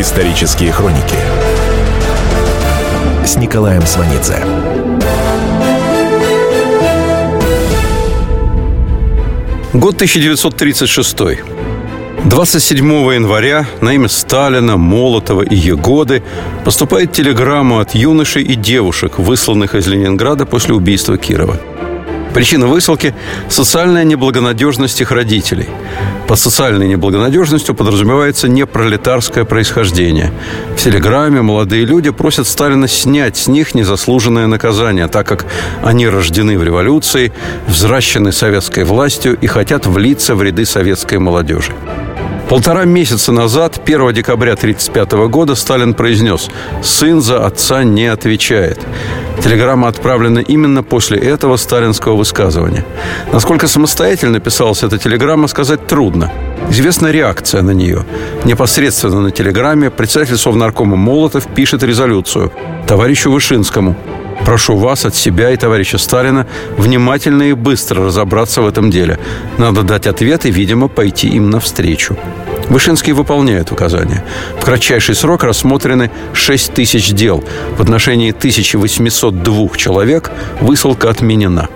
Исторические хроники с Николаем Сванидзе. Год 1936. 27 января на имя Сталина, Молотова и Егоды поступает телеграмма от юношей и девушек, высланных из Ленинграда после убийства Кирова. Причина высылки – социальная неблагонадежность их родителей. Под социальной неблагонадежностью подразумевается непролетарское происхождение. В телеграмме молодые люди просят Сталина снять с них незаслуженное наказание, так как они рождены в революции, взращены советской властью и хотят влиться в ряды советской молодежи. Полтора месяца назад, 1 декабря 1935 года, Сталин произнес «Сын за отца не отвечает». Телеграмма отправлена именно после этого сталинского высказывания. Насколько самостоятельно писалась эта телеграмма, сказать трудно. Известна реакция на нее. Непосредственно на телеграмме председатель Совнаркома Молотов пишет резолюцию товарищу Вышинскому – Прошу вас от себя и товарища Сталина внимательно и быстро разобраться в этом деле. Надо дать ответ и, видимо, пойти им навстречу. Вышинский выполняет указания. В кратчайший срок рассмотрены 6 тысяч дел. В отношении 1802 человек высылка отменена.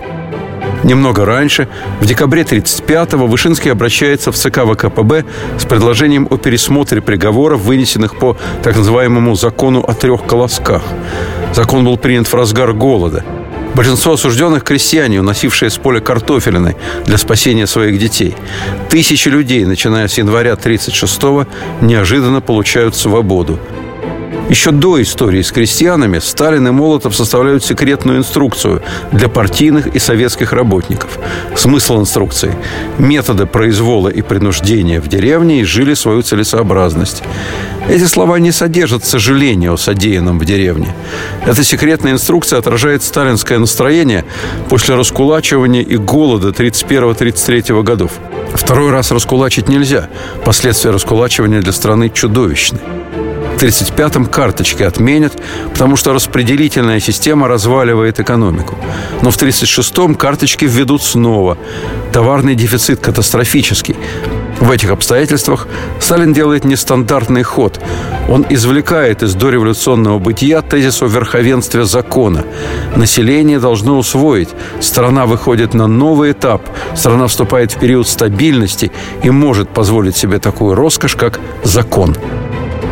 Немного раньше, в декабре 1935-го, Вышинский обращается в ЦК ВКПБ с предложением о пересмотре приговоров, вынесенных по так называемому закону о трех колосках. Закон был принят в разгар голода. Большинство осужденных – крестьяне, уносившие с поля картофелины для спасения своих детей. Тысячи людей, начиная с января 1936-го, неожиданно получают свободу. Еще до истории с крестьянами Сталин и Молотов составляют секретную инструкцию для партийных и советских работников. Смысл инструкции – методы произвола и принуждения в деревне изжили свою целесообразность. Эти слова не содержат сожаления о содеянном в деревне. Эта секретная инструкция отражает сталинское настроение после раскулачивания и голода 31-33 годов. Второй раз раскулачить нельзя. Последствия раскулачивания для страны чудовищны. В 1935-м карточки отменят, потому что распределительная система разваливает экономику. Но в 1936-м карточки введут снова. Товарный дефицит катастрофический. В этих обстоятельствах Сталин делает нестандартный ход. Он извлекает из дореволюционного бытия тезис о верховенстве закона. Население должно усвоить. Страна выходит на новый этап. Страна вступает в период стабильности и может позволить себе такую роскошь, как закон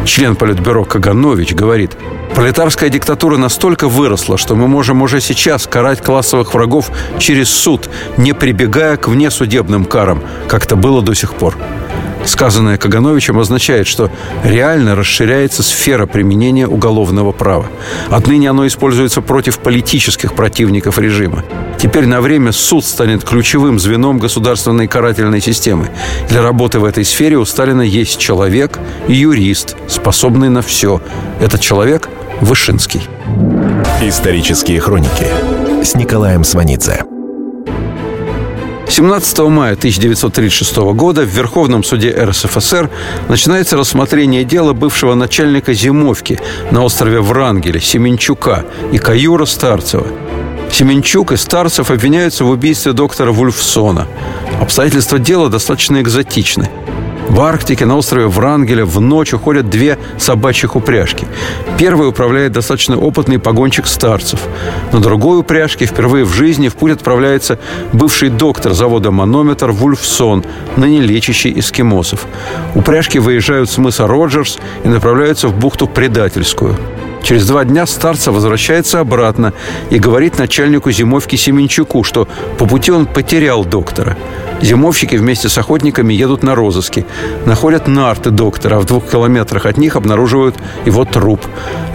член Политбюро Каганович, говорит, пролетарская диктатура настолько выросла, что мы можем уже сейчас карать классовых врагов через суд, не прибегая к внесудебным карам, как это было до сих пор. Сказанное Кагановичем означает, что реально расширяется сфера применения уголовного права. Отныне оно используется против политических противников режима. Теперь на время суд станет ключевым звеном государственной карательной системы. Для работы в этой сфере у Сталина есть человек и юрист, способный на все. Этот человек – Вышинский. Исторические хроники с Николаем Сванидзе. 17 мая 1936 года в Верховном суде РСФСР начинается рассмотрение дела бывшего начальника зимовки на острове Врангеля Семенчука и Каюра Старцева. Семенчук и Старцев обвиняются в убийстве доктора Вульфсона. Обстоятельства дела достаточно экзотичны. В Арктике на острове Врангеля в ночь уходят две собачьих упряжки. Первой управляет достаточно опытный погонщик старцев. На другой упряжке впервые в жизни в путь отправляется бывший доктор завода «Манометр» Вульфсон, ныне лечащий эскимосов. Упряжки выезжают с мыса Роджерс и направляются в бухту Предательскую. Через два дня старца возвращается обратно и говорит начальнику зимовки Семенчуку, что по пути он потерял доктора. Зимовщики вместе с охотниками едут на розыски. Находят нарты доктора, а в двух километрах от них обнаруживают его труп.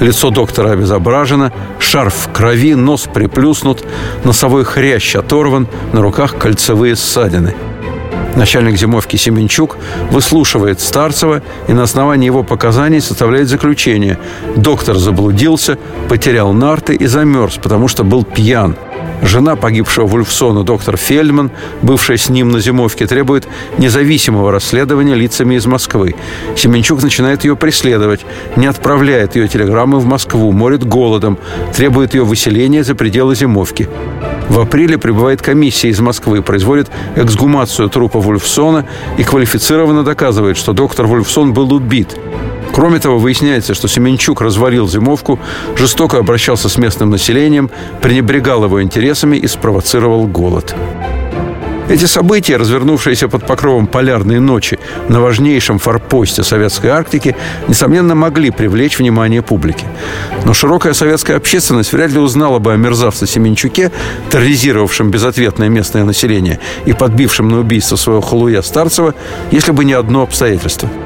Лицо доктора обезображено, шарф в крови, нос приплюснут, носовой хрящ оторван, на руках кольцевые ссадины. Начальник зимовки Семенчук выслушивает Старцева и на основании его показаний составляет заключение. Доктор заблудился, потерял нарты и замерз, потому что был пьян. Жена погибшего Вульфсона, доктор Фельдман, бывшая с ним на зимовке, требует независимого расследования лицами из Москвы. Семенчук начинает ее преследовать, не отправляет ее телеграммы в Москву, морит голодом, требует ее выселения за пределы зимовки. В апреле прибывает комиссия из Москвы, производит эксгумацию трупа Вульфсона и квалифицированно доказывает, что доктор Вульфсон был убит. Кроме того, выясняется, что Семенчук развалил зимовку, жестоко обращался с местным населением, пренебрегал его интересами и спровоцировал голод. Эти события, развернувшиеся под покровом полярной ночи на важнейшем форпосте советской Арктики, несомненно, могли привлечь внимание публики. Но широкая советская общественность вряд ли узнала бы о мерзавце Семенчуке, терроризировавшем безответное местное население и подбившем на убийство своего халуя Старцева, если бы не одно обстоятельство –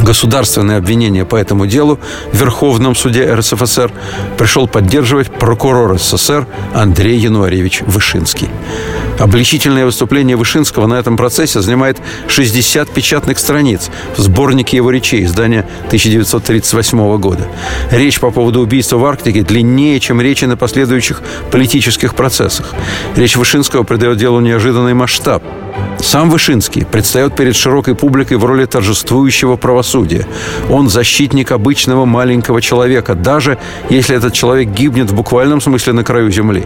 Государственное обвинение по этому делу в Верховном суде РСФСР пришел поддерживать прокурор СССР Андрей Януаревич Вышинский. Обличительное выступление Вышинского на этом процессе занимает 60 печатных страниц в сборнике его речей издания 1938 года. Речь по поводу убийства в Арктике длиннее, чем речи на последующих политических процессах. Речь Вышинского придает делу неожиданный масштаб. Сам Вышинский предстает перед широкой публикой в роли торжествующего правосудия. Он защитник обычного маленького человека, даже если этот человек гибнет в буквальном смысле на краю земли.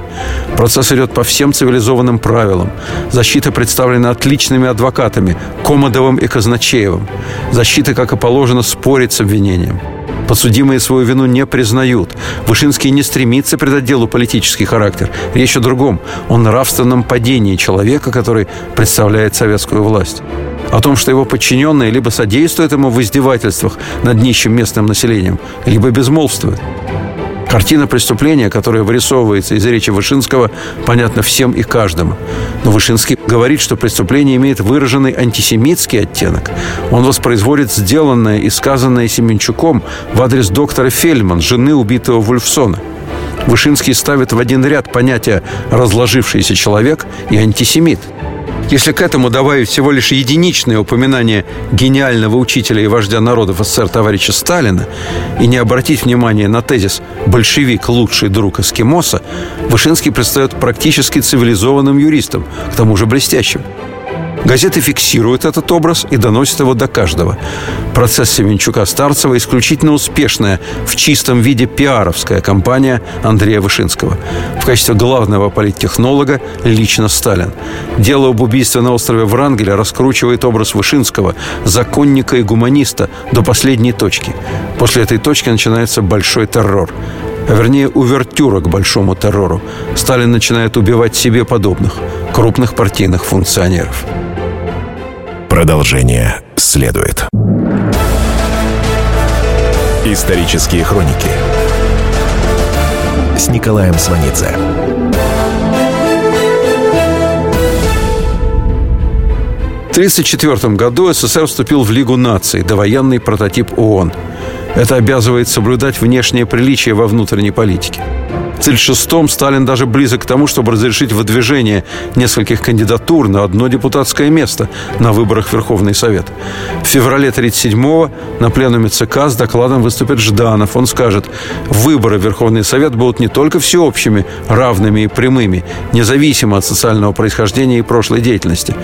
Процесс идет по всем цивилизованным правилам. Защита представлена отличными адвокатами Комодовым и Казначеевым. Защита, как и положено, спорит с обвинением. Подсудимые свою вину не признают. Вышинский не стремится придать делу политический характер. Речь о другом. О нравственном падении человека, который представляет советскую власть о том, что его подчиненные либо содействуют ему в издевательствах над нищим местным населением, либо безмолвствуют. Картина преступления, которая вырисовывается из речи Вышинского, понятна всем и каждому. Но Вышинский говорит, что преступление имеет выраженный антисемитский оттенок. Он воспроизводит сделанное и сказанное Семенчуком в адрес доктора Фельдман, жены убитого Вульфсона. Вышинский ставит в один ряд понятия «разложившийся человек» и «антисемит». Если к этому добавить всего лишь единичное упоминание гениального учителя и вождя народов СССР товарища Сталина и не обратить внимание на тезис «большевик – лучший друг эскимоса», Вышинский предстает практически цивилизованным юристом, к тому же блестящим – Газеты фиксируют этот образ и доносят его до каждого. Процесс Семенчука-Старцева исключительно успешная в чистом виде пиаровская кампания Андрея Вышинского. В качестве главного политтехнолога лично Сталин. Дело об убийстве на острове Врангеля раскручивает образ Вышинского, законника и гуманиста до последней точки. После этой точки начинается большой террор а вернее увертюра к большому террору. Сталин начинает убивать себе подобных, крупных партийных функционеров. Продолжение следует. Исторические хроники с Николаем Сванидзе. В 1934 году СССР вступил в Лигу наций, довоенный прототип ООН. Это обязывает соблюдать внешнее приличие во внутренней политике. 1936-м Сталин даже близок к тому, чтобы разрешить выдвижение нескольких кандидатур на одно депутатское место на выборах в Верховный Совет. В феврале 1937-го на пленуме ЦК с докладом выступит Жданов. Он скажет, выборы в Верховный Совет будут не только всеобщими, равными и прямыми, независимо от социального происхождения и прошлой деятельности.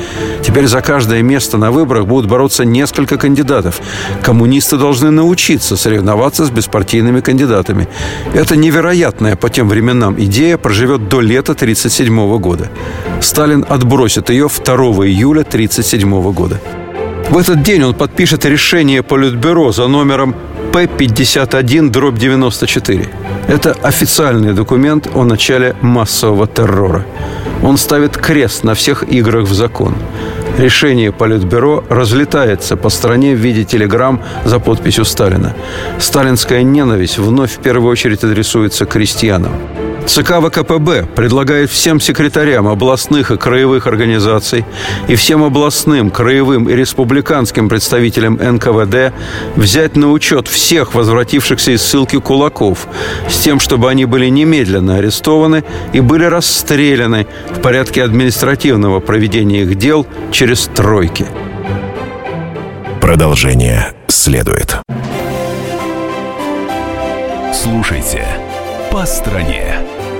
Теперь за каждое место на выборах будут бороться несколько кандидатов. Коммунисты должны научиться соревноваться с беспартийными кандидатами. Это невероятная по тем временам идея проживет до лета 1937 года. Сталин отбросит ее 2 июля 1937 года. В этот день он подпишет решение Политбюро за номером П-51-94. Это официальный документ о начале массового террора. Он ставит крест на всех играх в закон. Решение Политбюро разлетается по стране в виде телеграмм за подписью Сталина. Сталинская ненависть вновь в первую очередь адресуется крестьянам. ЦК ВКПБ предлагает всем секретарям областных и краевых организаций и всем областным, краевым и республиканским представителям НКВД взять на учет всех возвратившихся из ссылки кулаков с тем, чтобы они были немедленно арестованы и были расстреляны в порядке административного проведения их дел через тройки. Продолжение следует. Слушайте «По стране».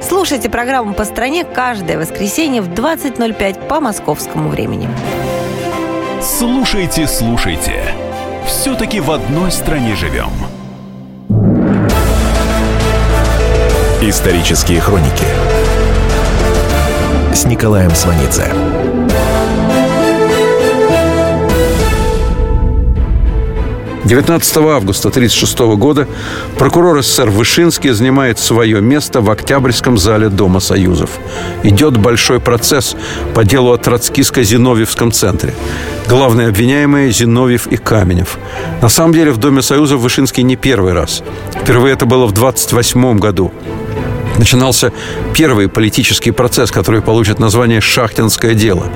Слушайте программу «По стране» каждое воскресенье в 20.05 по московскому времени. Слушайте, слушайте. Все-таки в одной стране живем. Исторические хроники с Николаем Сванидзе. 19 августа 1936 года прокурор СССР Вышинский занимает свое место в Октябрьском зале Дома Союзов. Идет большой процесс по делу о Троцкиско-Зиновьевском центре. Главные обвиняемые – Зиновьев и Каменев. На самом деле в Доме Союзов Вышинский не первый раз. Впервые это было в 28 году начинался первый политический процесс, который получит название «Шахтинское дело».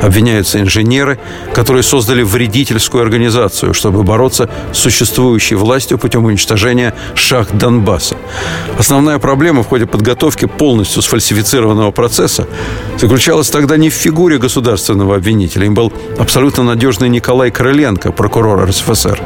Обвиняются инженеры, которые создали вредительскую организацию, чтобы бороться с существующей властью путем уничтожения шахт Донбасса. Основная проблема в ходе подготовки полностью сфальсифицированного процесса заключалась тогда не в фигуре государственного обвинителя. Им был абсолютно надежный Николай Крыленко, прокурор РСФСР.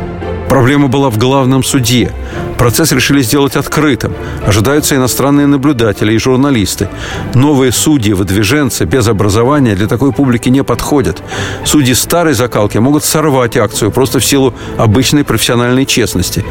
Проблема была в главном суде. Процесс решили сделать открытым. Ожидаются иностранные наблюдатели и журналисты. Новые судьи, выдвиженцы без образования для такой публики не подходят. Судьи старой закалки могут сорвать акцию просто в силу обычной профессиональной честности.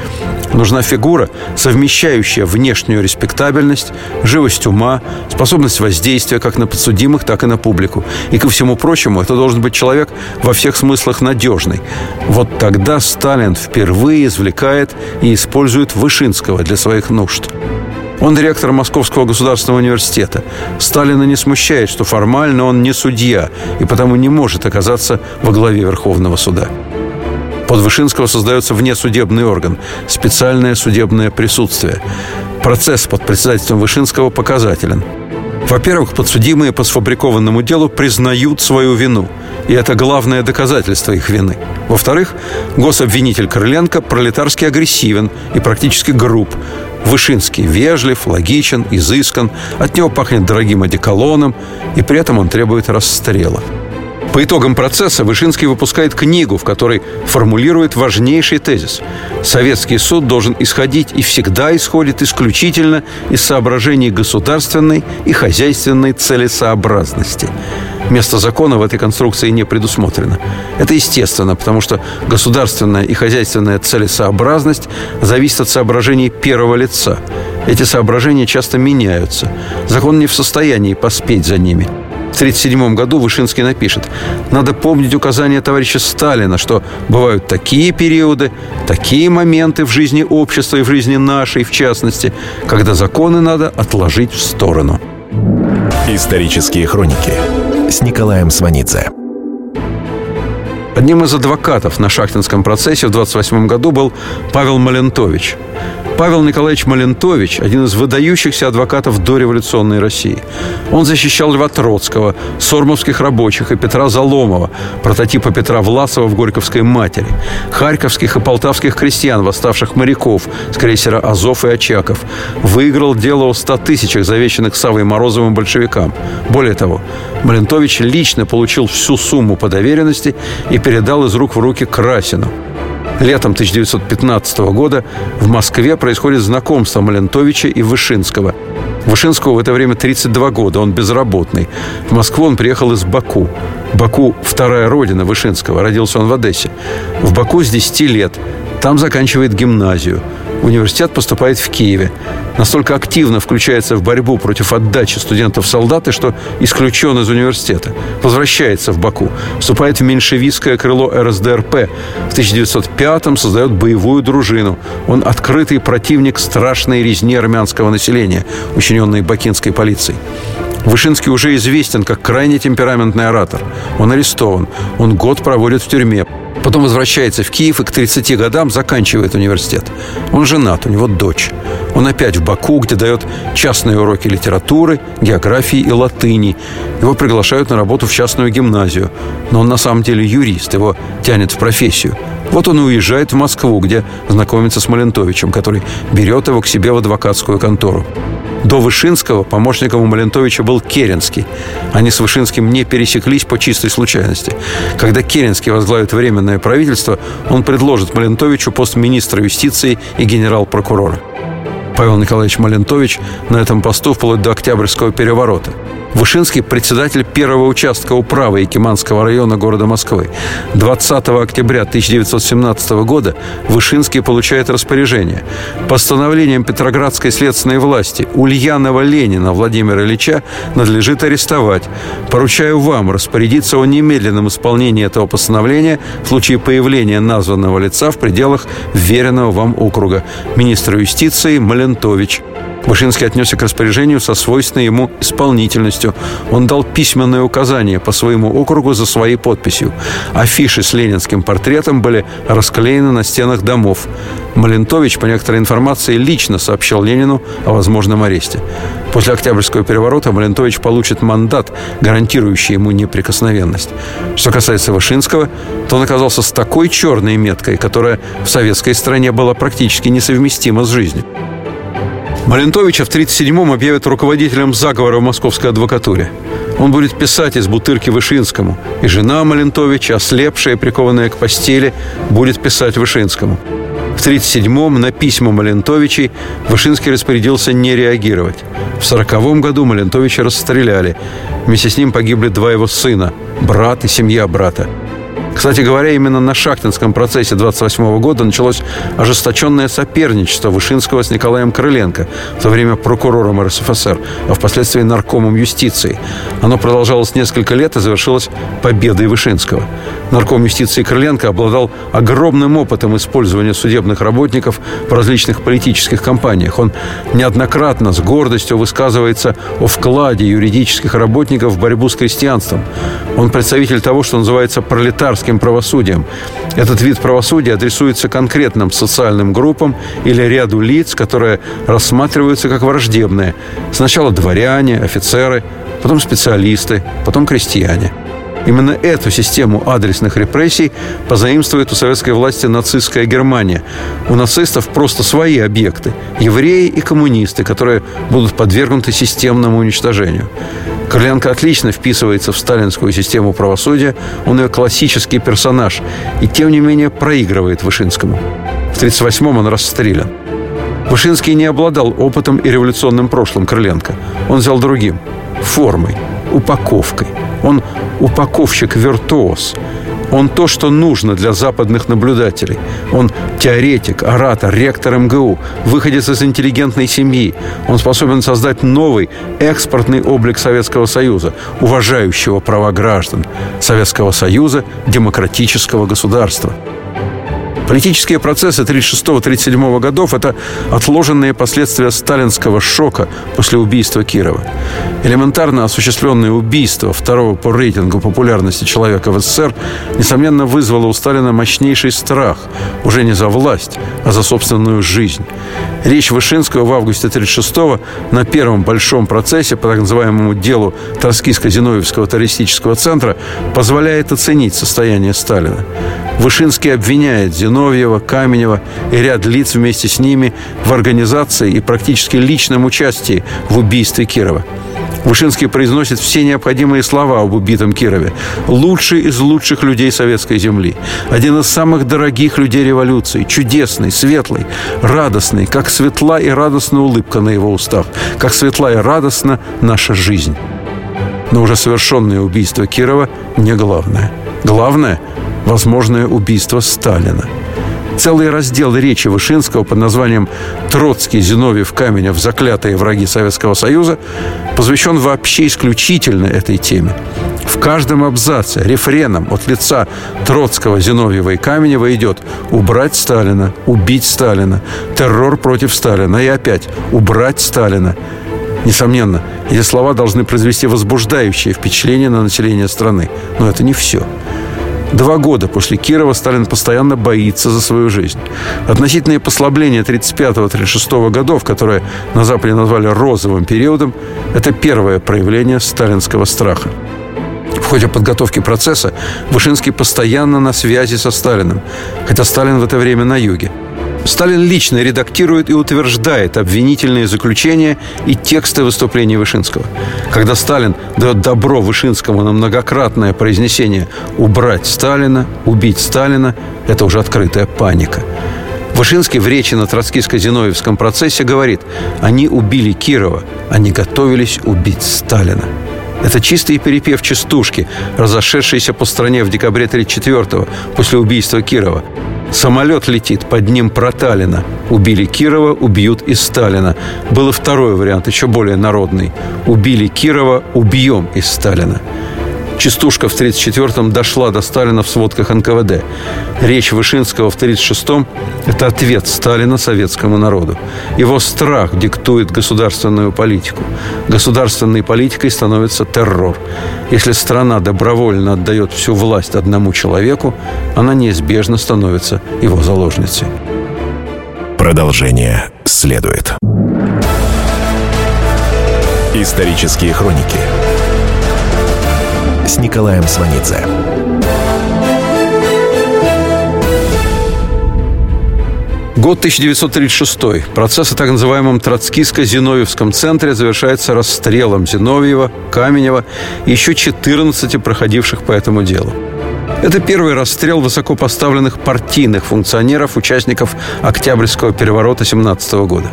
Нужна фигура, совмещающая внешнюю респектабельность, живость ума, способность воздействия как на подсудимых, так и на публику. И ко всему прочему, это должен быть человек во всех смыслах надежный. Вот тогда Сталин впервые извлекает и использует Вышинского для своих нужд. Он директор Московского государственного университета. Сталина не смущает, что формально он не судья и потому не может оказаться во главе Верховного суда. Под Вышинского создается внесудебный орган – специальное судебное присутствие. Процесс под председательством Вышинского показателен. Во-первых, подсудимые по сфабрикованному делу признают свою вину. И это главное доказательство их вины. Во-вторых, гособвинитель Крыленко пролетарски агрессивен и практически груб. Вышинский вежлив, логичен, изыскан, от него пахнет дорогим одеколоном, и при этом он требует расстрела. По итогам процесса Вышинский выпускает книгу, в которой формулирует важнейший тезис. Советский суд должен исходить и всегда исходит исключительно из соображений государственной и хозяйственной целесообразности. Место закона в этой конструкции не предусмотрено. Это естественно, потому что государственная и хозяйственная целесообразность зависит от соображений первого лица. Эти соображения часто меняются. Закон не в состоянии поспеть за ними – в 1937 году Вышинский напишет «Надо помнить указания товарища Сталина, что бывают такие периоды, такие моменты в жизни общества и в жизни нашей, в частности, когда законы надо отложить в сторону». Исторические хроники с Николаем Сванидзе. Одним из адвокатов на шахтинском процессе в 28 году был Павел Малентович – Павел Николаевич Малентович – один из выдающихся адвокатов дореволюционной России. Он защищал Льва Троцкого, сормовских рабочих и Петра Заломова, прототипа Петра Власова в Горьковской матери, харьковских и полтавских крестьян, восставших моряков с крейсера «Азов» и «Очаков». Выиграл дело о 100 тысячах, завещанных Савой Морозовым большевикам. Более того, Малентович лично получил всю сумму по доверенности и передал из рук в руки Красину – Летом 1915 года в Москве происходит знакомство Малентовича и Вышинского. Вышинскому в это время 32 года, он безработный. В Москву он приехал из Баку. Баку – вторая родина Вышинского. Родился он в Одессе. В Баку с 10 лет. Там заканчивает гимназию – университет поступает в Киеве. Настолько активно включается в борьбу против отдачи студентов солдаты, что исключен из университета. Возвращается в Баку. Вступает в меньшевистское крыло РСДРП. В 1905-м создает боевую дружину. Он открытый противник страшной резни армянского населения, учиненной бакинской полицией. Вышинский уже известен как крайне темпераментный оратор. Он арестован. Он год проводит в тюрьме. Потом возвращается в Киев и к 30 годам заканчивает университет. Он женат, у него дочь. Он опять в Баку, где дает частные уроки литературы, географии и латыни. Его приглашают на работу в частную гимназию. Но он на самом деле юрист, его тянет в профессию. Вот он и уезжает в Москву, где знакомится с Малентовичем, который берет его к себе в адвокатскую контору. До Вышинского помощником у Малентовича был Керенский. Они с Вышинским не пересеклись по чистой случайности. Когда Керенский возглавит Временное правительство, он предложит Малентовичу пост министра юстиции и генерал-прокурора. Павел Николаевич Малентович на этом посту вплоть до Октябрьского переворота – Вышинский – председатель первого участка управы Якиманского района города Москвы. 20 октября 1917 года Вышинский получает распоряжение. Постановлением Петроградской следственной власти Ульянова Ленина Владимира Ильича надлежит арестовать. Поручаю вам распорядиться о немедленном исполнении этого постановления в случае появления названного лица в пределах веренного вам округа. Министр юстиции Малентович. Вышинский отнесся к распоряжению со свойственной ему исполнительностью. Он дал письменное указание по своему округу за своей подписью. Афиши с ленинским портретом были расклеены на стенах домов. Малентович, по некоторой информации, лично сообщил Ленину о возможном аресте. После Октябрьского переворота Малентович получит мандат, гарантирующий ему неприкосновенность. Что касается Вышинского, то он оказался с такой черной меткой, которая в советской стране была практически несовместима с жизнью. Малентовича в 1937-м объявят руководителем заговора в московской адвокатуре. Он будет писать из бутырки Вышинскому. И жена Малентовича, ослепшая, прикованная к постели, будет писать Вышинскому. В 1937-м на письма Малентовичей Вышинский распорядился не реагировать. В 1940 году Малентовича расстреляли. Вместе с ним погибли два его сына, брат и семья брата. Кстати говоря, именно на Шахтинском процессе 28 года началось ожесточенное соперничество Вышинского с Николаем Крыленко, в то время прокурором РСФСР, а впоследствии наркомом юстиции. Оно продолжалось несколько лет и завершилось победой Вышинского. Нарком юстиции Крыленко обладал огромным опытом использования судебных работников в различных политических кампаниях. Он неоднократно с гордостью высказывается о вкладе юридических работников в борьбу с крестьянством. Он представитель того, что называется пролетарским гражданским правосудием. Этот вид правосудия адресуется конкретным социальным группам или ряду лиц, которые рассматриваются как враждебные. Сначала дворяне, офицеры, потом специалисты, потом крестьяне. Именно эту систему адресных репрессий позаимствует у советской власти нацистская Германия. У нацистов просто свои объекты – евреи и коммунисты, которые будут подвергнуты системному уничтожению. Крыленко отлично вписывается в сталинскую систему правосудия. Он ее классический персонаж. И, тем не менее, проигрывает Вышинскому. В 1938-м он расстрелян. Вышинский не обладал опытом и революционным прошлым Крыленко. Он взял другим – формой, упаковкой. Он упаковщик-виртуоз – он то, что нужно для западных наблюдателей. Он теоретик, оратор, ректор МГУ, выходец из интеллигентной семьи. Он способен создать новый экспортный облик Советского Союза, уважающего права граждан Советского Союза, демократического государства. Политические процессы 1936-1937 годов – это отложенные последствия сталинского шока после убийства Кирова. Элементарно осуществленное убийство второго по рейтингу популярности человека в СССР, несомненно, вызвало у Сталина мощнейший страх уже не за власть, а за собственную жизнь. Речь Вышинского в августе 1936 на первом большом процессе по так называемому делу Троцкийско-Зиновьевского террористического центра позволяет оценить состояние Сталина. Вышинский обвиняет Зиновьева, Каменева и ряд лиц вместе с ними в организации и практически личном участии в убийстве Кирова. Вышинский произносит все необходимые слова об убитом Кирове. Лучший из лучших людей советской земли. Один из самых дорогих людей революции. Чудесный, светлый, радостный. Как светла и радостна улыбка на его устах. Как светла и радостна наша жизнь. Но уже совершенное убийство Кирова не главное. Главное – возможное убийство Сталина. Целый раздел речи Вышинского под названием «Троцкий, Зиновьев, Каменев. Заклятые враги Советского Союза» посвящен вообще исключительно этой теме. В каждом абзаце рефреном от лица Троцкого, Зиновьева и Каменева идет «убрать Сталина», «убить Сталина», «террор против Сталина» и опять «убрать Сталина». Несомненно, эти слова должны произвести возбуждающее впечатление на население страны. Но это не все. Два года после Кирова Сталин постоянно боится за свою жизнь. Относительные послабления 35-36 годов, которые на Западе назвали розовым периодом, это первое проявление сталинского страха. В ходе подготовки процесса Вышинский постоянно на связи со Сталиным, хотя Сталин в это время на юге. Сталин лично редактирует и утверждает обвинительные заключения и тексты выступлений Вышинского. Когда Сталин дает добро Вышинскому на многократное произнесение «убрать Сталина», «убить Сталина», это уже открытая паника. Вышинский в речи на троцкиско-зиновьевском процессе говорит «Они убили Кирова, они готовились убить Сталина». Это чистый перепев частушки, разошедшиеся по стране в декабре 1934 после убийства Кирова. Самолет летит, под ним Проталина. Убили Кирова, убьют и Сталина. Был и второй вариант, еще более народный. Убили Кирова, убьем и Сталина. Частушка в 1934-м дошла до Сталина в сводках НКВД. Речь Вышинского в 1936-м – это ответ Сталина советскому народу. Его страх диктует государственную политику. Государственной политикой становится террор. Если страна добровольно отдает всю власть одному человеку, она неизбежно становится его заложницей. Продолжение следует. Исторические хроники с Николаем Сванидзе. Год 1936. Процесс о так называемом Троцкиско-Зиновьевском центре завершается расстрелом Зиновьева, Каменева и еще 14 проходивших по этому делу. Это первый расстрел высокопоставленных партийных функционеров, участников Октябрьского переворота 17 года.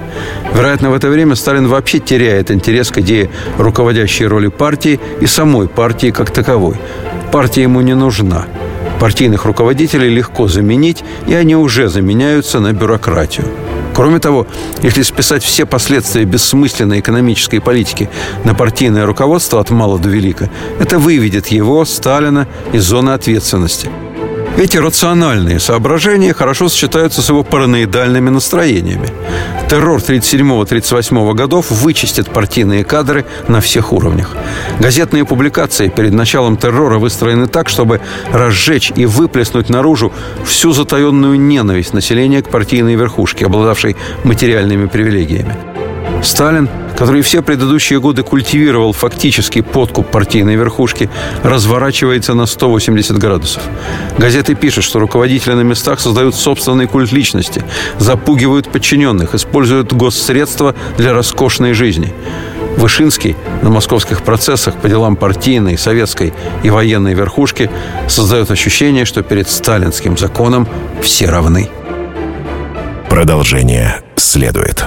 Вероятно, в это время Сталин вообще теряет интерес к идее руководящей роли партии и самой партии как таковой. Партия ему не нужна. Партийных руководителей легко заменить, и они уже заменяются на бюрократию. Кроме того, если списать все последствия бессмысленной экономической политики на партийное руководство от мала до велика, это выведет его, Сталина, из зоны ответственности – эти рациональные соображения хорошо сочетаются с его параноидальными настроениями. Террор 37-38 годов вычистит партийные кадры на всех уровнях. Газетные публикации перед началом террора выстроены так, чтобы разжечь и выплеснуть наружу всю затаенную ненависть населения к партийной верхушке, обладавшей материальными привилегиями. Сталин, который все предыдущие годы культивировал фактический подкуп партийной верхушки, разворачивается на 180 градусов. Газеты пишут, что руководители на местах создают собственный культ личности, запугивают подчиненных, используют госсредства для роскошной жизни. Вышинский на московских процессах по делам партийной, советской и военной верхушки создает ощущение, что перед сталинским законом все равны. Продолжение следует.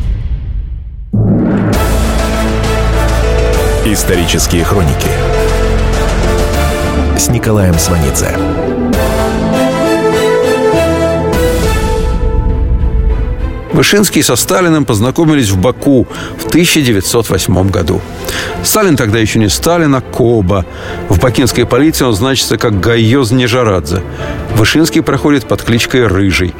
Исторические хроники с Николаем Сванидзе. Вышинский со Сталиным познакомились в Баку в 1908 году. Сталин тогда еще не Сталин, а Коба. В бакинской полиции он значится как Гайоз Нежарадзе. Вышинский проходит под кличкой Рыжий.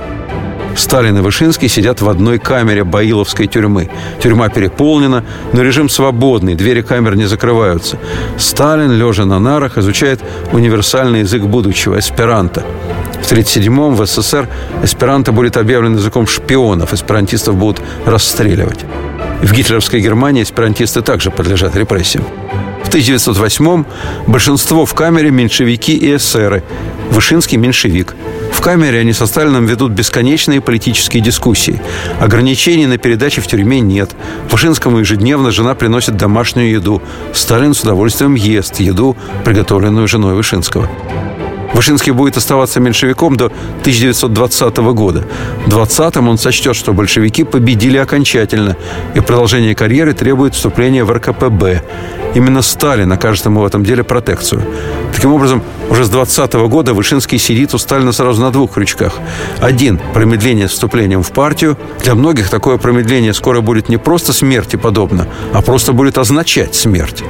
Сталин и Вышинский сидят в одной камере Баиловской тюрьмы. Тюрьма переполнена, но режим свободный, двери камер не закрываются. Сталин, лежа на нарах, изучает универсальный язык будущего – эсперанто. В 1937-м в СССР эсперанто будет объявлен языком шпионов, эсперантистов будут расстреливать. В гитлеровской Германии эсперантисты также подлежат репрессиям. В 1908-м большинство в камере меньшевики и эсеры. Вышинский – меньшевик. В камере они со Сталином ведут бесконечные политические дискуссии. Ограничений на передачи в тюрьме нет. Вышинскому ежедневно жена приносит домашнюю еду. Сталин с удовольствием ест еду, приготовленную женой Вышинского. Вышинский будет оставаться меньшевиком до 1920 года. В 20-м он сочтет, что большевики победили окончательно, и продолжение карьеры требует вступления в РКПБ. Именно Сталин окажет ему в этом деле протекцию. Таким образом, уже с 20 -го года Вышинский сидит у Сталина сразу на двух крючках. Один – промедление с вступлением в партию. Для многих такое промедление скоро будет не просто смерти подобно, а просто будет означать смерть.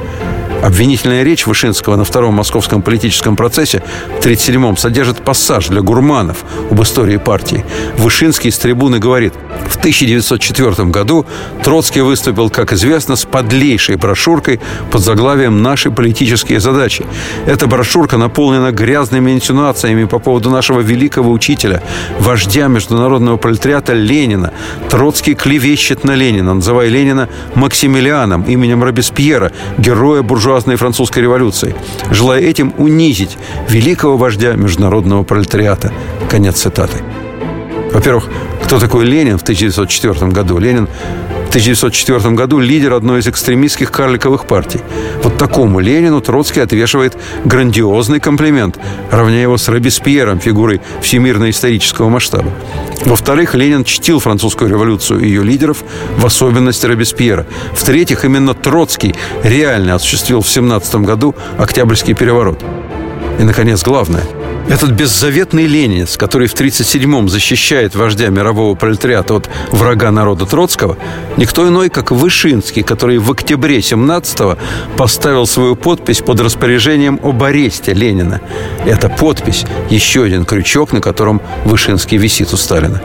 Обвинительная речь Вышинского на втором московском политическом процессе в 1937-м содержит пассаж для гурманов об истории партии. Вышинский с трибуны говорит, в 1904 году Троцкий выступил, как известно, с подлейшей брошюркой под заглавием «Наши политические задачи». Эта брошюрка наполнена грязными инсинуациями по поводу нашего великого учителя, вождя международного пролетариата Ленина. Троцкий клевещет на Ленина, называя Ленина Максимилианом, именем Робеспьера, героя буржуазной французской революции, желая этим унизить великого вождя международного пролетариата. Конец цитаты. Во-первых, кто такой Ленин в 1904 году? Ленин 1904 году лидер одной из экстремистских карликовых партий. Вот такому Ленину Троцкий отвешивает грандиозный комплимент, равняя его с Робеспьером, фигурой всемирно-исторического масштаба. Во-вторых, Ленин чтил французскую революцию и ее лидеров, в особенности Робеспьера. В-третьих, именно Троцкий реально осуществил в 17 году Октябрьский переворот. И, наконец, главное – этот беззаветный ленинец, который в 1937-м защищает вождя мирового пролетариата от врага народа Троцкого, никто иной, как Вышинский, который в октябре 17-го поставил свою подпись под распоряжением об аресте Ленина. Эта подпись – еще один крючок, на котором Вышинский висит у Сталина.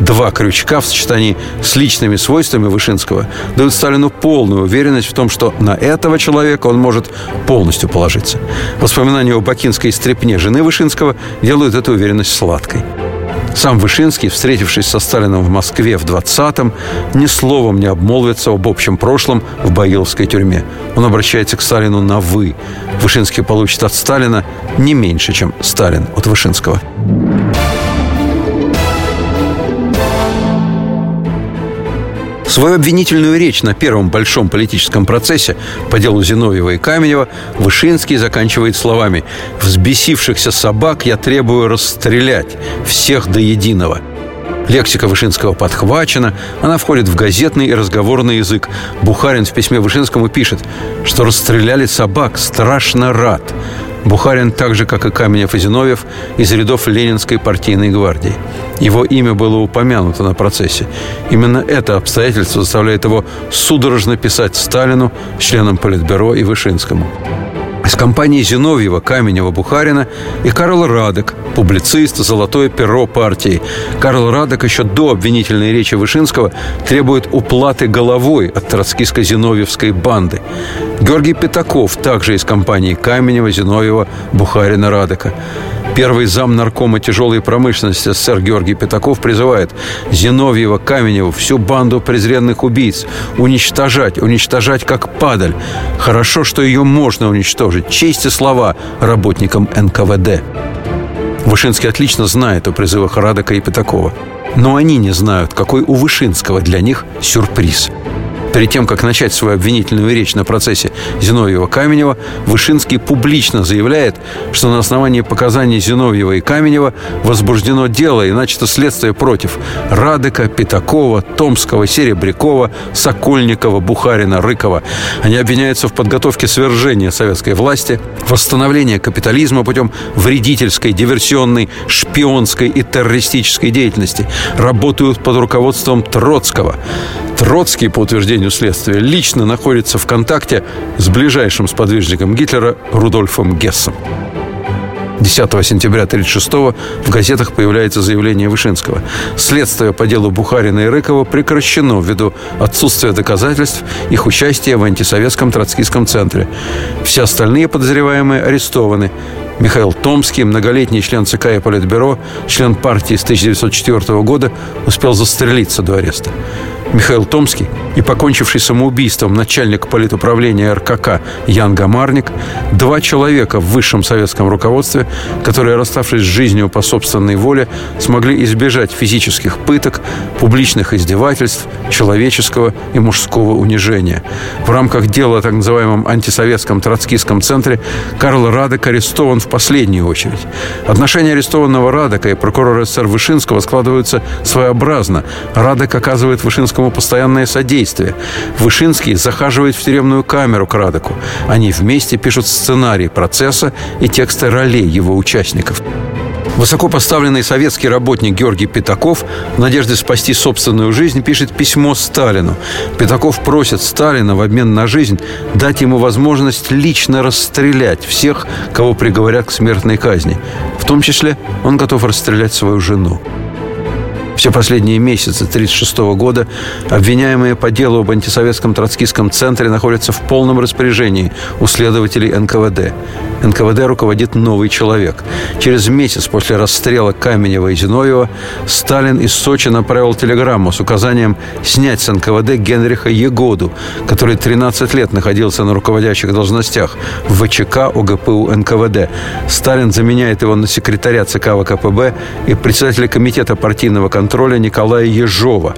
Два крючка в сочетании с личными свойствами Вышинского дают Сталину полную уверенность в том, что на этого человека он может полностью положиться. Воспоминания о бакинской стрепне жены Вышинского Вышинского делают эту уверенность сладкой. Сам Вышинский, встретившись со Сталином в Москве в 20-м, ни словом не обмолвится об общем прошлом в Баиловской тюрьме. Он обращается к Сталину на «вы». Вышинский получит от Сталина не меньше, чем Сталин от Вышинского. Свою обвинительную речь на первом большом политическом процессе по делу Зиновьева и Каменева Вышинский заканчивает словами «Взбесившихся собак я требую расстрелять всех до единого». Лексика Вышинского подхвачена, она входит в газетный и разговорный язык. Бухарин в письме Вышинскому пишет, что расстреляли собак, страшно рад. Бухарин, так же, как и Каменев и Зиновьев, из рядов Ленинской партийной гвардии. Его имя было упомянуто на процессе. Именно это обстоятельство заставляет его судорожно писать Сталину, членам Политбюро и Вышинскому из компании Зиновьева, Каменева, Бухарина и Карл Радек, публицист, золотое перо партии. Карл Радек еще до обвинительной речи Вышинского требует уплаты головой от троцкиско-зиновьевской банды. Георгий Пятаков, также из компании Каменева, Зиновьева, Бухарина, Радека. Первый зам наркома тяжелой промышленности СССР Георгий Пятаков призывает Зиновьева, Каменева, всю банду презренных убийц уничтожать, уничтожать как падаль. Хорошо, что ее можно уничтожить. Честь и слова работникам НКВД. Вышинский отлично знает о призывах Радека и Пятакова. Но они не знают, какой у Вышинского для них сюрприз – Перед тем, как начать свою обвинительную речь на процессе Зиновьева-Каменева, Вышинский публично заявляет, что на основании показаний Зиновьева и Каменева возбуждено дело и начато следствие против Радыка, Пятакова, Томского, Серебрякова, Сокольникова, Бухарина, Рыкова. Они обвиняются в подготовке свержения советской власти, восстановления капитализма путем вредительской, диверсионной, шпионской и террористической деятельности, работают под руководством Троцкого. Троцкий, по утверждению следствия, лично находится в контакте с ближайшим сподвижником Гитлера Рудольфом Гессом. 10 сентября 1936 в газетах появляется заявление Вышинского. Следствие по делу Бухарина и Рыкова прекращено ввиду отсутствия доказательств их участия в антисоветском троцкистском центре. Все остальные подозреваемые арестованы. Михаил Томский, многолетний член ЦК и Политбюро, член партии с 1904 года, успел застрелиться до ареста. Михаил Томский и покончивший самоубийством начальник политуправления РКК Ян Гамарник, два человека в высшем советском руководстве, которые, расставшись с жизнью по собственной воле, смогли избежать физических пыток, публичных издевательств, человеческого и мужского унижения. В рамках дела о так называемом антисоветском троцкистском центре Карл Радек арестован в последнюю очередь. Отношения арестованного Радека и прокурора СССР Вышинского складываются своеобразно. Радек оказывает Вышинскому Вышинскому постоянное содействие. Вышинский захаживает в тюремную камеру к Радоку. Они вместе пишут сценарий процесса и тексты ролей его участников. Высокопоставленный советский работник Георгий Пятаков в надежде спасти собственную жизнь пишет письмо Сталину. Пятаков просит Сталина в обмен на жизнь дать ему возможность лично расстрелять всех, кого приговорят к смертной казни. В том числе он готов расстрелять свою жену. Все последние месяцы 1936 года обвиняемые по делу об антисоветском троцкистском центре находятся в полном распоряжении у следователей НКВД. НКВД руководит новый человек. Через месяц после расстрела Каменева и Зиновьева Сталин из Сочи направил телеграмму с указанием снять с НКВД Генриха Егоду, который 13 лет находился на руководящих должностях в ВЧК ОГПУ НКВД. Сталин заменяет его на секретаря ЦК ВКПБ и председателя комитета партийного контроля контроля Николая Ежова.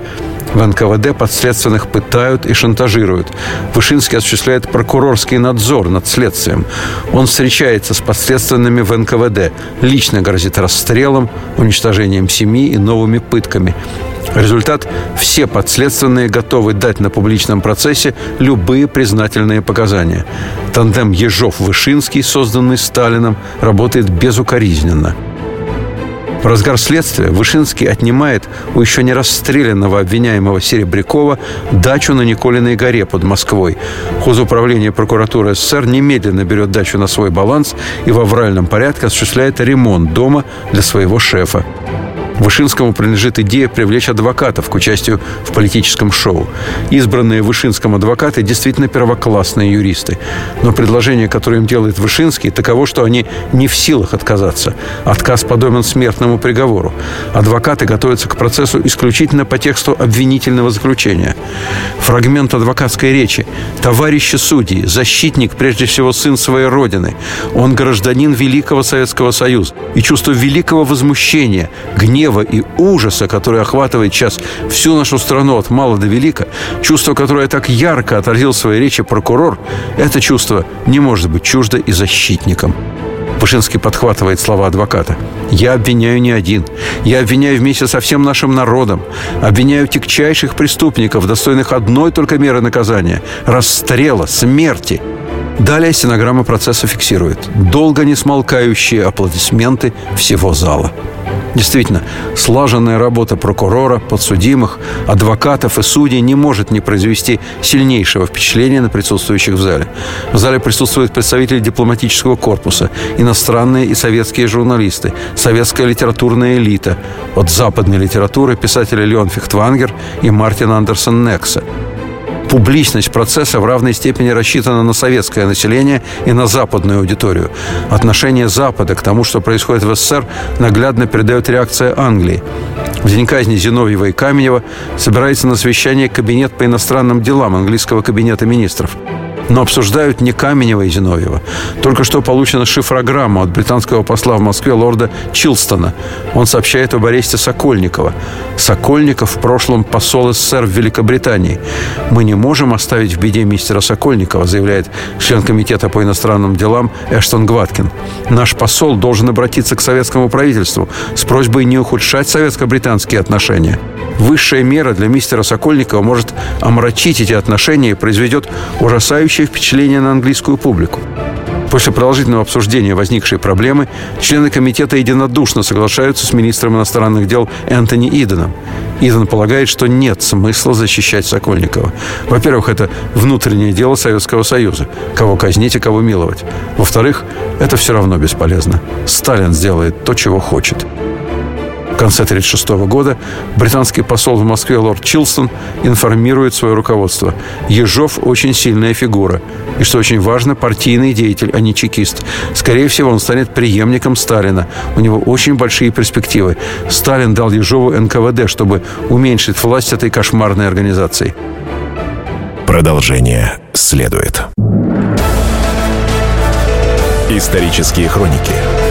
В НКВД подследственных пытают и шантажируют. Вышинский осуществляет прокурорский надзор над следствием. Он встречается с подследственными в НКВД. Лично грозит расстрелом, уничтожением семьи и новыми пытками. Результат – все подследственные готовы дать на публичном процессе любые признательные показания. Тандем Ежов-Вышинский, созданный Сталином, работает безукоризненно – в разгар следствия Вышинский отнимает у еще не расстрелянного обвиняемого Серебрякова дачу на Николиной горе под Москвой. Хозуправление прокуратуры СССР немедленно берет дачу на свой баланс и в авральном порядке осуществляет ремонт дома для своего шефа. Вышинскому принадлежит идея привлечь адвокатов к участию в политическом шоу. Избранные Вышинском адвокаты действительно первоклассные юристы. Но предложение, которое им делает Вышинский, таково, что они не в силах отказаться. Отказ подобен смертному приговору. Адвокаты готовятся к процессу исключительно по тексту обвинительного заключения. Фрагмент адвокатской речи. «Товарищи судьи, защитник, прежде всего, сын своей родины. Он гражданин Великого Советского Союза. И чувство великого возмущения, гнева гнева и ужаса, который охватывает сейчас всю нашу страну от мала до велика, чувство, которое так ярко отразил в своей речи прокурор, это чувство не может быть чуждо и защитником. Пушинский подхватывает слова адвоката. «Я обвиняю не один. Я обвиняю вместе со всем нашим народом. Обвиняю тягчайших преступников, достойных одной только меры наказания – расстрела, смерти». Далее стенограмма процесса фиксирует долго не смолкающие аплодисменты всего зала. Действительно, слаженная работа прокурора, подсудимых, адвокатов и судей не может не произвести сильнейшего впечатления на присутствующих в зале. В зале присутствуют представители дипломатического корпуса, иностранные и советские журналисты, советская литературная элита, от западной литературы писатели Леон Фихтвангер и Мартин Андерсон Некса публичность процесса в равной степени рассчитана на советское население и на западную аудиторию. Отношение Запада к тому, что происходит в СССР, наглядно передает реакция Англии. В день казни Зиновьева и Каменева собирается на совещание Кабинет по иностранным делам английского кабинета министров – но обсуждают не Каменева и Зиновьева. Только что получена шифрограмма от британского посла в Москве лорда Чилстона. Он сообщает об аресте Сокольникова. Сокольников в прошлом посол СССР в Великобритании. «Мы не можем оставить в беде мистера Сокольникова», заявляет член Комитета по иностранным делам Эштон Гваткин. «Наш посол должен обратиться к советскому правительству с просьбой не ухудшать советско-британские отношения. Высшая мера для мистера Сокольникова может омрачить эти отношения и произведет ужасающий общее впечатление на английскую публику. После продолжительного обсуждения возникшей проблемы члены комитета единодушно соглашаются с министром иностранных дел Энтони Иденом. Иден полагает, что нет смысла защищать Сокольникова. Во-первых, это внутреннее дело Советского Союза. Кого казнить и кого миловать. Во-вторых, это все равно бесполезно. Сталин сделает то, чего хочет конце 1936 года британский посол в Москве лорд Чилстон информирует свое руководство. Ежов очень сильная фигура. И, что очень важно, партийный деятель, а не чекист. Скорее всего, он станет преемником Сталина. У него очень большие перспективы. Сталин дал Ежову НКВД, чтобы уменьшить власть этой кошмарной организации. Продолжение следует. Исторические хроники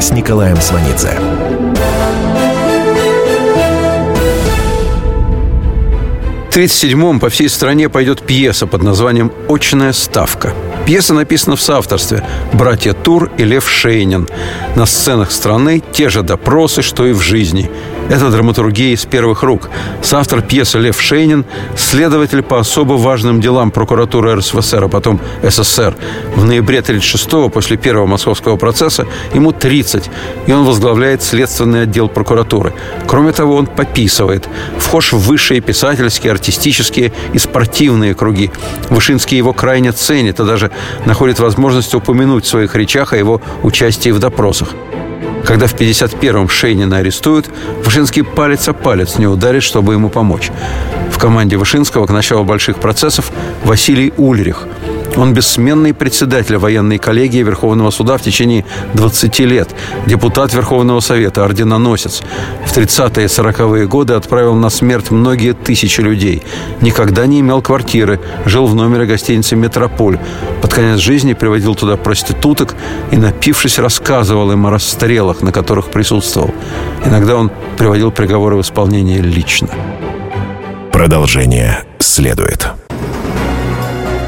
с Николаем Сванидзе. В 1937-м по всей стране пойдет пьеса под названием «Очная ставка». Пьеса написана в соавторстве «Братья Тур» и Лев Шейнин. На сценах страны те же допросы, что и в жизни. Это драматургия из первых рук. Соавтор пьесы Лев Шейнин, следователь по особо важным делам прокуратуры РСФСР, а потом СССР. В ноябре 36-го, после первого московского процесса, ему 30, и он возглавляет следственный отдел прокуратуры. Кроме того, он пописывает. Вхож в высшие писательские, артистические и спортивные круги. Вышинский его крайне ценит и даже находит возможность упомянуть в своих речах о его участии в допросах. Когда в 51-м Шейнина арестуют, Вышинский палец о палец не ударит, чтобы ему помочь. В команде Вышинского к началу больших процессов Василий Ульрих – он бессменный председатель военной коллегии Верховного суда в течение 20 лет, депутат Верховного Совета, орденоносец. В 30-е и 40-е годы отправил на смерть многие тысячи людей. Никогда не имел квартиры, жил в номере гостиницы «Метрополь». Под конец жизни приводил туда проституток и, напившись, рассказывал им о расстрелах, на которых присутствовал. Иногда он приводил приговоры в исполнение лично. Продолжение следует.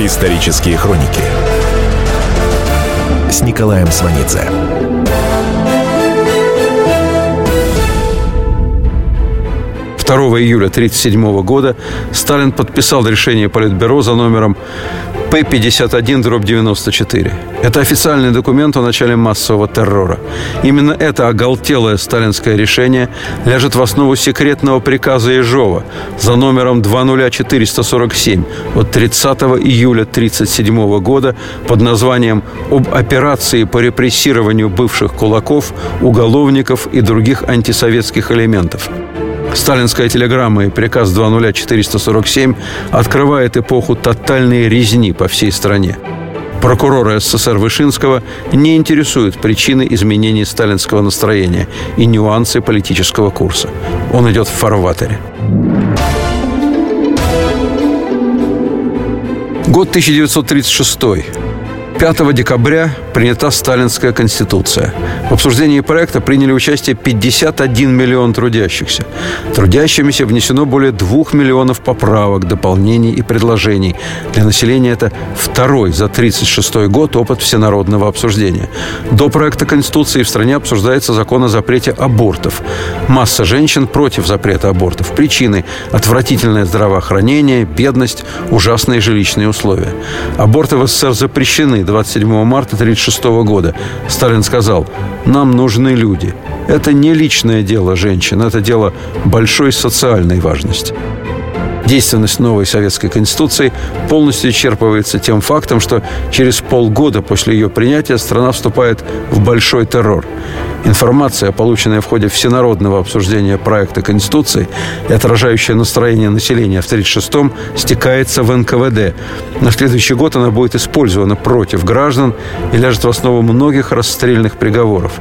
Исторические хроники с Николаем Сванидзе. Второго июля 1937 года Сталин подписал решение Политбюро за номером П-51-94. Это официальный документ о начале массового террора. Именно это оголтелое сталинское решение ляжет в основу секретного приказа Ежова за номером 20447 от 30 июля 1937 года под названием «Об операции по репрессированию бывших кулаков, уголовников и других антисоветских элементов». Сталинская телеграмма и приказ 20447 открывает эпоху тотальной резни по всей стране. Прокурора СССР Вышинского не интересуют причины изменений сталинского настроения и нюансы политического курса. Он идет в фарватере. Год 1936. 5 декабря принята Сталинская Конституция. В обсуждении проекта приняли участие 51 миллион трудящихся. Трудящимися внесено более 2 миллионов поправок, дополнений и предложений. Для населения это второй за 1936 год опыт всенародного обсуждения. До проекта Конституции в стране обсуждается закон о запрете абортов. Масса женщин против запрета абортов. Причины – отвратительное здравоохранение, бедность, ужасные жилищные условия. Аборты в СССР запрещены 27 марта 1936 года. Сталин сказал, нам нужны люди. Это не личное дело женщин, это дело большой социальной важности. Действенность новой советской конституции полностью исчерпывается тем фактом, что через полгода после ее принятия страна вступает в большой террор. Информация, полученная в ходе всенародного обсуждения проекта Конституции и отражающая настроение населения в 1936-м, стекается в НКВД. На следующий год она будет использована против граждан и ляжет в основу многих расстрельных приговоров.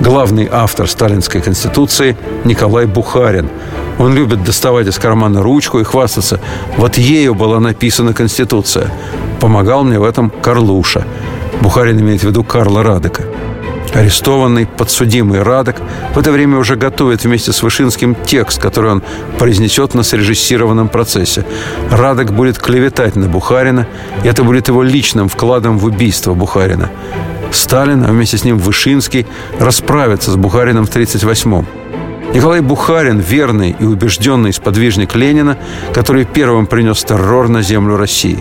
Главный автор сталинской конституции Николай Бухарин – он любит доставать из кармана ручку и хвастаться. Вот ею была написана Конституция. Помогал мне в этом Карлуша. Бухарин имеет в виду Карла Радека. Арестованный, подсудимый Радок в это время уже готовит вместе с Вышинским текст, который он произнесет на срежиссированном процессе. Радок будет клеветать на Бухарина, и это будет его личным вкладом в убийство Бухарина. Сталин, а вместе с ним Вышинский, расправится с Бухарином в 1938-м. Николай Бухарин, верный и убежденный сподвижник Ленина, который первым принес террор на землю России.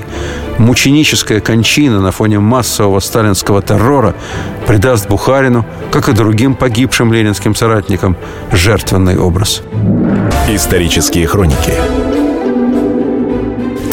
Мученическая кончина на фоне массового сталинского террора придаст Бухарину, как и другим погибшим ленинским соратникам, жертвенный образ. Исторические хроники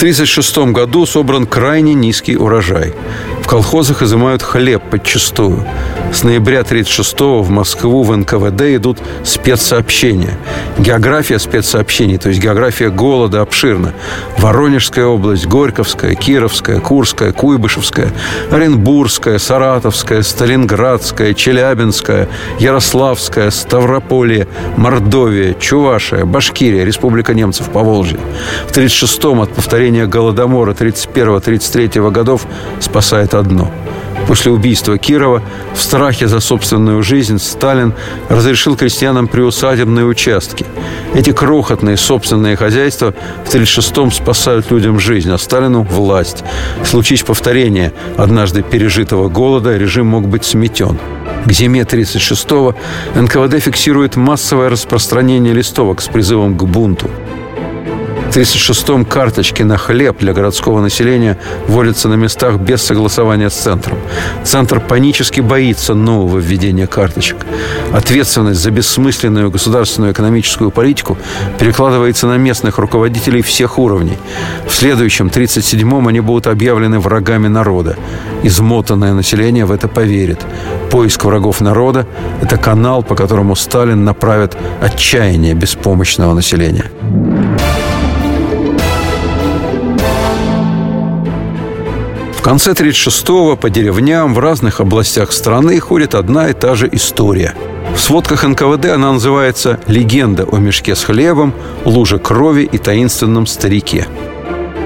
1936 году собран крайне низкий урожай. В колхозах изымают хлеб подчистую. С ноября 1936 в Москву в НКВД идут спецсообщения. География спецсообщений, то есть география голода обширна. Воронежская область, Горьковская, Кировская, Курская, Куйбышевская, Оренбургская, Саратовская, Сталинградская, Челябинская, Ярославская, Ставрополье, Мордовия, Чувашия, Башкирия, Республика немцев по Волжье. В 1936-м от повторения Голодомора 1931-1933 годов спасает одно – После убийства Кирова в страхе за собственную жизнь Сталин разрешил крестьянам приусадебные участки. Эти крохотные собственные хозяйства в 1936-м спасают людям жизнь, а Сталину – власть. Случись повторение однажды пережитого голода, режим мог быть сметен. К зиме 1936-го НКВД фиксирует массовое распространение листовок с призывом к бунту. В 1936-м карточки на хлеб для городского населения вводятся на местах без согласования с центром. Центр панически боится нового введения карточек. Ответственность за бессмысленную государственную экономическую политику перекладывается на местных руководителей всех уровней. В следующем, 1937-м, они будут объявлены врагами народа. Измотанное население в это поверит. Поиск врагов народа – это канал, по которому Сталин направит отчаяние беспомощного населения. В конце 36-го по деревням в разных областях страны ходит одна и та же история. В сводках НКВД она называется «Легенда о мешке с хлебом, луже крови и таинственном старике».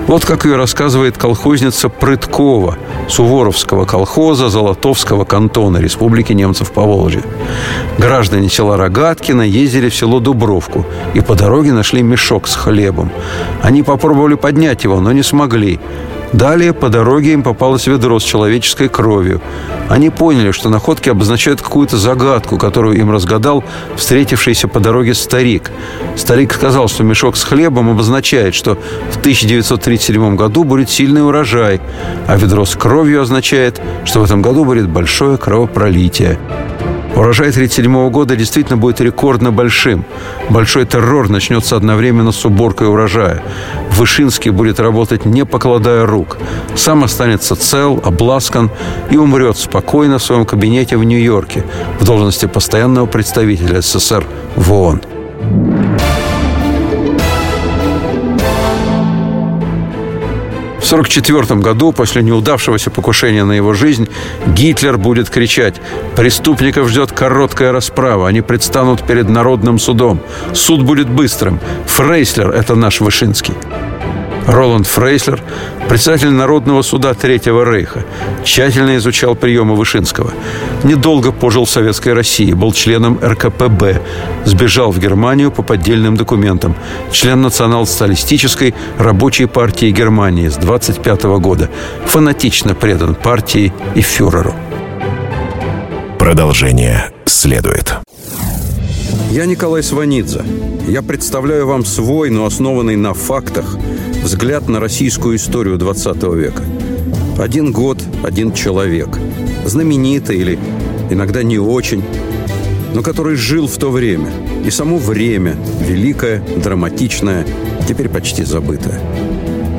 Вот как ее рассказывает колхозница Прыткова Суворовского колхоза Золотовского кантона Республики немцев по Волжье. Граждане села Рогаткина ездили в село Дубровку и по дороге нашли мешок с хлебом. Они попробовали поднять его, но не смогли. Далее по дороге им попалось ведро с человеческой кровью. Они поняли, что находки обозначают какую-то загадку, которую им разгадал встретившийся по дороге старик. Старик сказал, что мешок с хлебом обозначает, что в 1937 году будет сильный урожай, а ведро с кровью означает, что в этом году будет большое кровопролитие. Урожай 1937 года действительно будет рекордно большим. Большой террор начнется одновременно с уборкой урожая. Вышинский будет работать не покладая рук. Сам останется цел, обласкан и умрет спокойно в своем кабинете в Нью-Йорке в должности постоянного представителя СССР в ООН. В 1944 году, после неудавшегося покушения на его жизнь, Гитлер будет кричать «Преступников ждет короткая расправа, они предстанут перед народным судом. Суд будет быстрым. Фрейслер – это наш Вышинский». Роланд Фрейслер, председатель Народного суда Третьего Рейха, тщательно изучал приемы Вышинского. Недолго пожил в Советской России, был членом РКПБ, сбежал в Германию по поддельным документам, член национал-социалистической рабочей партии Германии с 25 года, фанатично предан партии и фюреру. Продолжение следует. Я Николай Сванидзе. Я представляю вам свой, но основанный на фактах, взгляд на российскую историю 20 века. Один год, один человек. Знаменитый или иногда не очень, но который жил в то время. И само время, великое, драматичное, теперь почти забытое.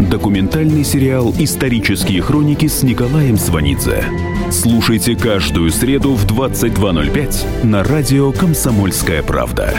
Документальный сериал «Исторические хроники» с Николаем Сванидзе. Слушайте каждую среду в 22.05 на радио «Комсомольская правда».